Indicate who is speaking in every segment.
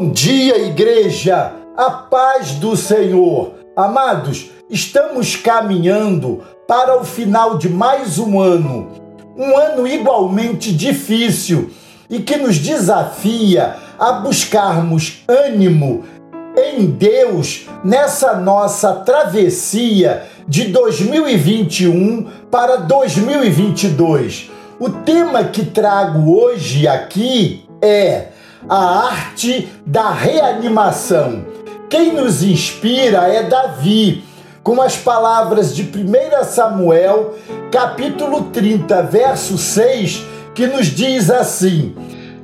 Speaker 1: Bom dia, igreja! A paz do Senhor. Amados, estamos caminhando para o final de mais um ano. Um ano igualmente difícil e que nos desafia a buscarmos ânimo em Deus nessa nossa travessia de 2021 para 2022. O tema que trago hoje aqui é a arte da reanimação. Quem nos inspira é Davi, com as palavras de 1 Samuel, capítulo 30, verso 6, que nos diz assim: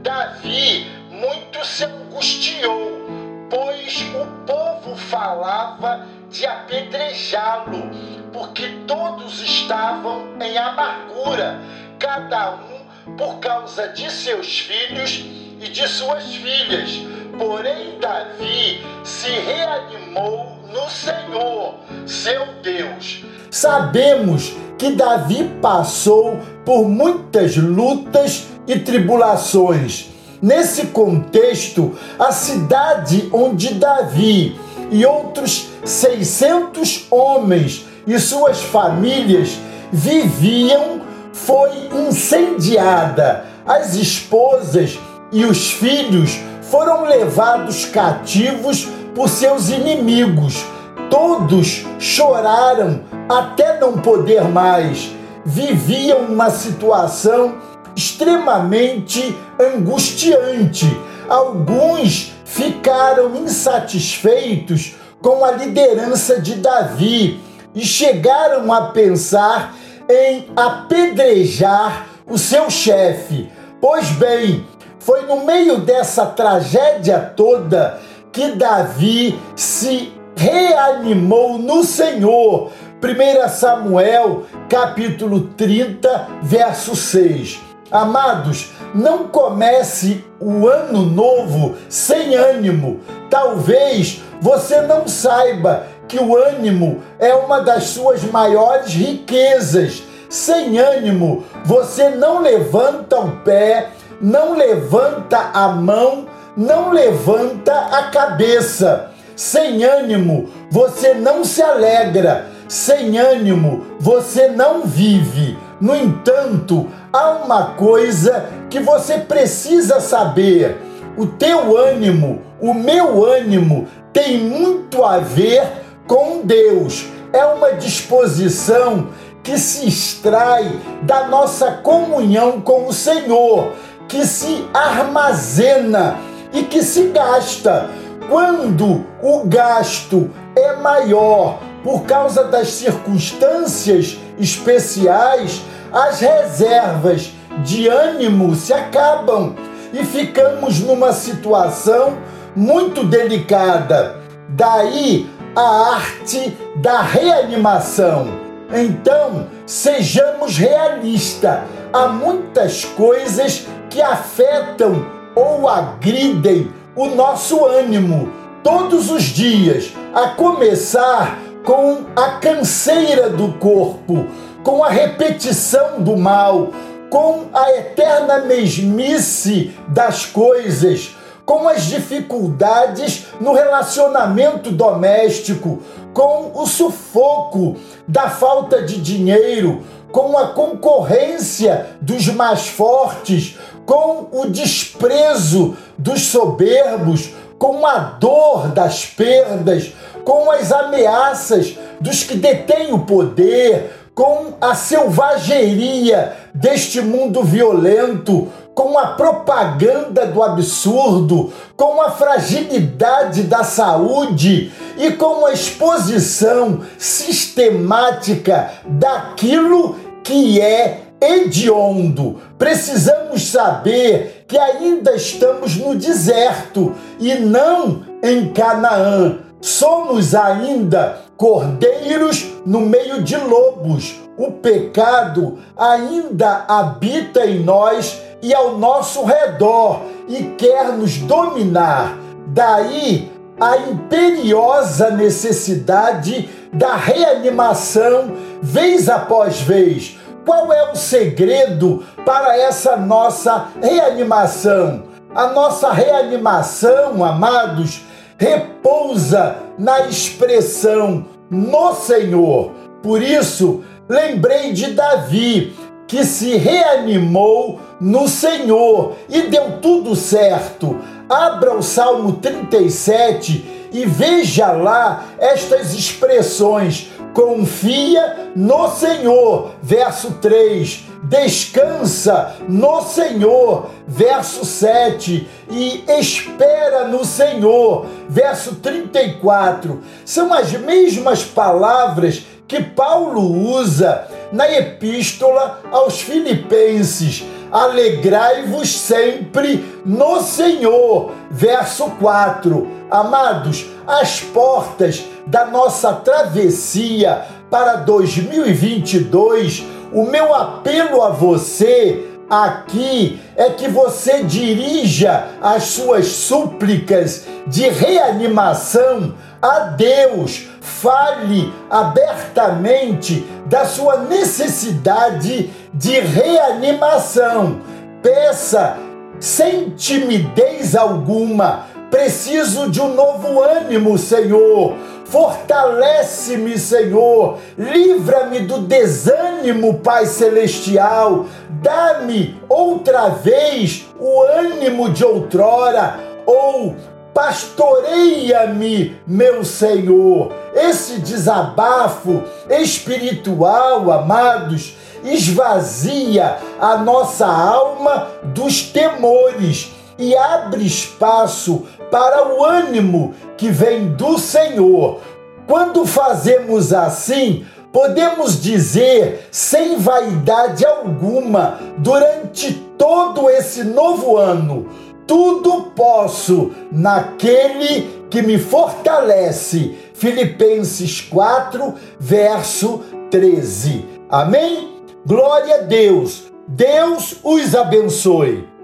Speaker 1: Davi muito se angustiou, pois o povo falava de apedrejá-lo, porque todos estavam em amargura, cada um por causa de seus filhos de suas filhas. Porém, Davi se reanimou no Senhor, seu Deus. Sabemos que Davi passou por muitas lutas e tribulações. Nesse contexto, a cidade onde Davi e outros 600 homens e suas famílias viviam foi incendiada. As esposas e os filhos foram levados cativos por seus inimigos. Todos choraram até não poder mais. Viviam uma situação extremamente angustiante. Alguns ficaram insatisfeitos com a liderança de Davi e chegaram a pensar em apedrejar o seu chefe. Pois bem, foi no meio dessa tragédia toda que Davi se reanimou no Senhor. 1 Samuel, capítulo 30, verso 6. Amados, não comece o ano novo sem ânimo. Talvez você não saiba que o ânimo é uma das suas maiores riquezas. Sem ânimo, você não levanta o pé, não levanta a mão, não levanta a cabeça. Sem ânimo, você não se alegra. Sem ânimo, você não vive. No entanto, há uma coisa que você precisa saber: o teu ânimo, o meu ânimo, tem muito a ver com Deus. É uma disposição que se extrai da nossa comunhão com o Senhor que se armazena e que se gasta. Quando o gasto é maior por causa das circunstâncias especiais, as reservas de ânimo se acabam e ficamos numa situação muito delicada. Daí a arte da reanimação. Então, sejamos realistas. Há muitas coisas que afetam ou agridem o nosso ânimo todos os dias, a começar com a canseira do corpo, com a repetição do mal, com a eterna mesmice das coisas, com as dificuldades no relacionamento doméstico, com o sufoco da falta de dinheiro, com a concorrência dos mais fortes, com o desprezo dos soberbos, com a dor das perdas, com as ameaças dos que detêm o poder, com a selvageria deste mundo violento, com a propaganda do absurdo, com a fragilidade da saúde e com a exposição sistemática daquilo que é hediondo. Precisamos saber que ainda estamos no deserto e não em Canaã. Somos ainda cordeiros no meio de lobos. O pecado ainda habita em nós e ao nosso redor e quer nos dominar. Daí a imperiosa necessidade da reanimação, vez após vez. Qual é o segredo para essa nossa reanimação? A nossa reanimação, amados, repousa na expressão no Senhor. Por isso, lembrei de Davi, que se reanimou no Senhor e deu tudo certo. Abra o Salmo 37 e veja lá estas expressões. Confia no Senhor, verso 3. Descansa no Senhor, verso 7. E espera no Senhor, verso 34. São as mesmas palavras que Paulo usa na epístola aos Filipenses. Alegrai-vos sempre no Senhor. Verso 4. Amados, as portas da nossa travessia para 2022, o meu apelo a você aqui é que você dirija as suas súplicas de reanimação a Deus, fale abertamente da sua necessidade de reanimação. Peça sem timidez alguma. Preciso de um novo ânimo, Senhor. Fortalece-me, Senhor. Livra-me do desânimo, Pai Celestial. Dá-me outra vez o ânimo de outrora. Ou pastoreia-me, meu Senhor. Esse desabafo espiritual, amados, esvazia a nossa alma dos temores e abre espaço para o ânimo que vem do Senhor. Quando fazemos assim, podemos dizer sem vaidade alguma, durante todo esse novo ano, tudo posso naquele que me fortalece. Filipenses 4, verso 13. Amém? Glória a Deus. Deus os abençoe.